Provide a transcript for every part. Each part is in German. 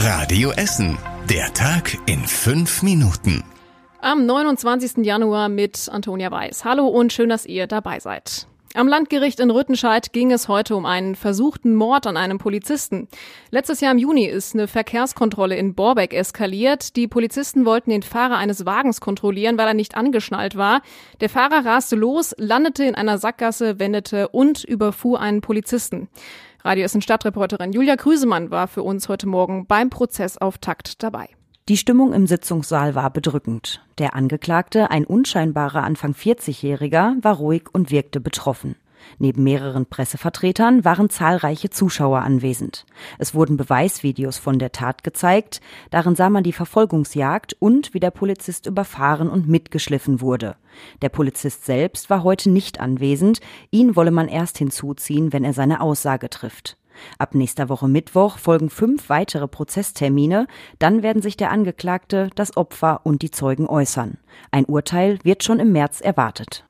Radio Essen. Der Tag in fünf Minuten. Am 29. Januar mit Antonia Weiß. Hallo und schön, dass ihr dabei seid. Am Landgericht in Rüttenscheid ging es heute um einen versuchten Mord an einem Polizisten. Letztes Jahr im Juni ist eine Verkehrskontrolle in Borbeck eskaliert. Die Polizisten wollten den Fahrer eines Wagens kontrollieren, weil er nicht angeschnallt war. Der Fahrer raste los, landete in einer Sackgasse, wendete und überfuhr einen Polizisten. Radio Essen Stadtreporterin Julia Krüsemann war für uns heute Morgen beim Prozessauftakt dabei. Die Stimmung im Sitzungssaal war bedrückend. Der Angeklagte, ein unscheinbarer Anfang 40-Jähriger, war ruhig und wirkte betroffen. Neben mehreren Pressevertretern waren zahlreiche Zuschauer anwesend. Es wurden Beweisvideos von der Tat gezeigt, darin sah man die Verfolgungsjagd und wie der Polizist überfahren und mitgeschliffen wurde. Der Polizist selbst war heute nicht anwesend, ihn wolle man erst hinzuziehen, wenn er seine Aussage trifft. Ab nächster Woche Mittwoch folgen fünf weitere Prozesstermine, dann werden sich der Angeklagte, das Opfer und die Zeugen äußern. Ein Urteil wird schon im März erwartet.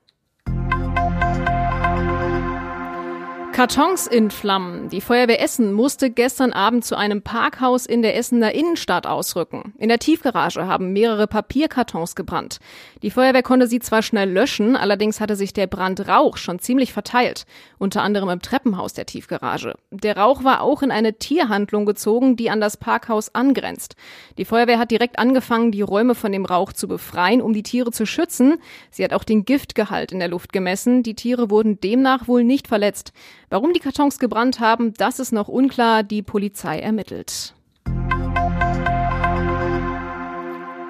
Kartons in Flammen. Die Feuerwehr Essen musste gestern Abend zu einem Parkhaus in der Essener Innenstadt ausrücken. In der Tiefgarage haben mehrere Papierkartons gebrannt. Die Feuerwehr konnte sie zwar schnell löschen, allerdings hatte sich der Brandrauch schon ziemlich verteilt, unter anderem im Treppenhaus der Tiefgarage. Der Rauch war auch in eine Tierhandlung gezogen, die an das Parkhaus angrenzt. Die Feuerwehr hat direkt angefangen, die Räume von dem Rauch zu befreien, um die Tiere zu schützen. Sie hat auch den Giftgehalt in der Luft gemessen. Die Tiere wurden demnach wohl nicht verletzt. Warum die Kartons gebrannt haben, das ist noch unklar. Die Polizei ermittelt.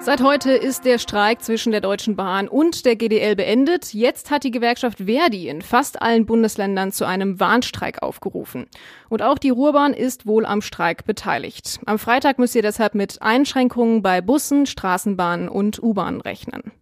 Seit heute ist der Streik zwischen der Deutschen Bahn und der GDL beendet. Jetzt hat die Gewerkschaft Verdi in fast allen Bundesländern zu einem Warnstreik aufgerufen. Und auch die Ruhrbahn ist wohl am Streik beteiligt. Am Freitag müsst ihr deshalb mit Einschränkungen bei Bussen, Straßenbahnen und U-Bahnen rechnen.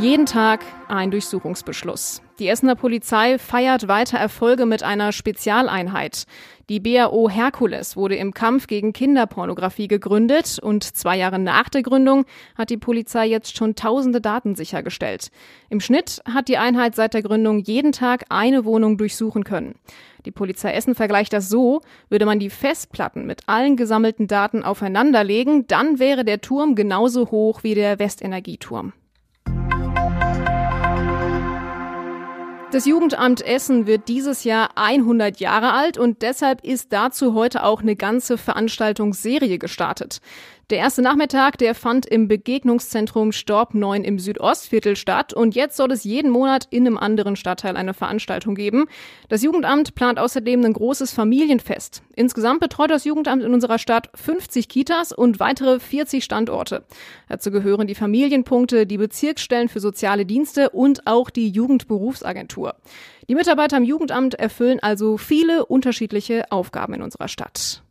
Jeden Tag ein Durchsuchungsbeschluss. Die Essener Polizei feiert weiter Erfolge mit einer Spezialeinheit. Die BAO Herkules wurde im Kampf gegen Kinderpornografie gegründet und zwei Jahre nach der Gründung hat die Polizei jetzt schon tausende Daten sichergestellt. Im Schnitt hat die Einheit seit der Gründung jeden Tag eine Wohnung durchsuchen können. Die Polizei Essen vergleicht das so, würde man die Festplatten mit allen gesammelten Daten aufeinanderlegen, dann wäre der Turm genauso hoch wie der Westenergieturm. Das Jugendamt Essen wird dieses Jahr 100 Jahre alt und deshalb ist dazu heute auch eine ganze Veranstaltungsserie gestartet. Der erste Nachmittag, der fand im Begegnungszentrum Storb 9 im Südostviertel statt und jetzt soll es jeden Monat in einem anderen Stadtteil eine Veranstaltung geben. Das Jugendamt plant außerdem ein großes Familienfest. Insgesamt betreut das Jugendamt in unserer Stadt 50 Kitas und weitere 40 Standorte. Dazu gehören die Familienpunkte, die Bezirksstellen für soziale Dienste und auch die Jugendberufsagentur. Die Mitarbeiter im Jugendamt erfüllen also viele unterschiedliche Aufgaben in unserer Stadt.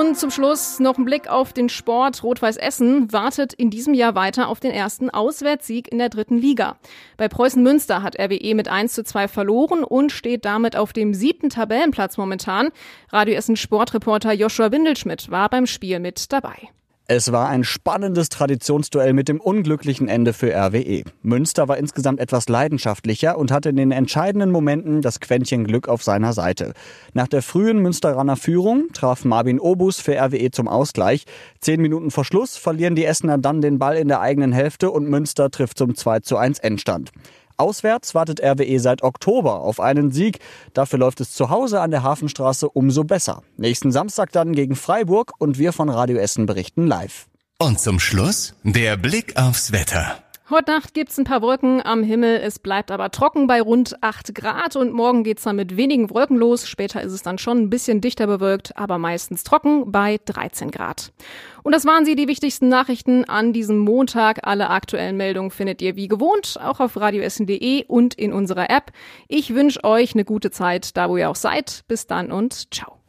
Und zum Schluss noch ein Blick auf den Sport. Rot-Weiß Essen wartet in diesem Jahr weiter auf den ersten Auswärtssieg in der dritten Liga. Bei Preußen Münster hat RWE mit 1 zu 2 verloren und steht damit auf dem siebten Tabellenplatz momentan. Radio Essen Sportreporter Joshua Windelschmidt war beim Spiel mit dabei. Es war ein spannendes Traditionsduell mit dem unglücklichen Ende für RWE. Münster war insgesamt etwas leidenschaftlicher und hatte in den entscheidenden Momenten das Quäntchen Glück auf seiner Seite. Nach der frühen Münsteraner Führung traf Marvin Obus für RWE zum Ausgleich. Zehn Minuten vor Schluss verlieren die Essener dann den Ball in der eigenen Hälfte und Münster trifft zum 2 zu 1 Endstand. Auswärts wartet RWE seit Oktober auf einen Sieg. Dafür läuft es zu Hause an der Hafenstraße umso besser. Nächsten Samstag dann gegen Freiburg und wir von Radio Essen berichten live. Und zum Schluss der Blick aufs Wetter. Heute Nacht gibt's ein paar Wolken am Himmel. Es bleibt aber trocken bei rund 8 Grad und morgen geht's dann mit wenigen Wolken los. Später ist es dann schon ein bisschen dichter bewölkt, aber meistens trocken bei 13 Grad. Und das waren sie, die wichtigsten Nachrichten an diesem Montag. Alle aktuellen Meldungen findet ihr wie gewohnt auch auf radioessen.de und in unserer App. Ich wünsche euch eine gute Zeit, da wo ihr auch seid. Bis dann und ciao.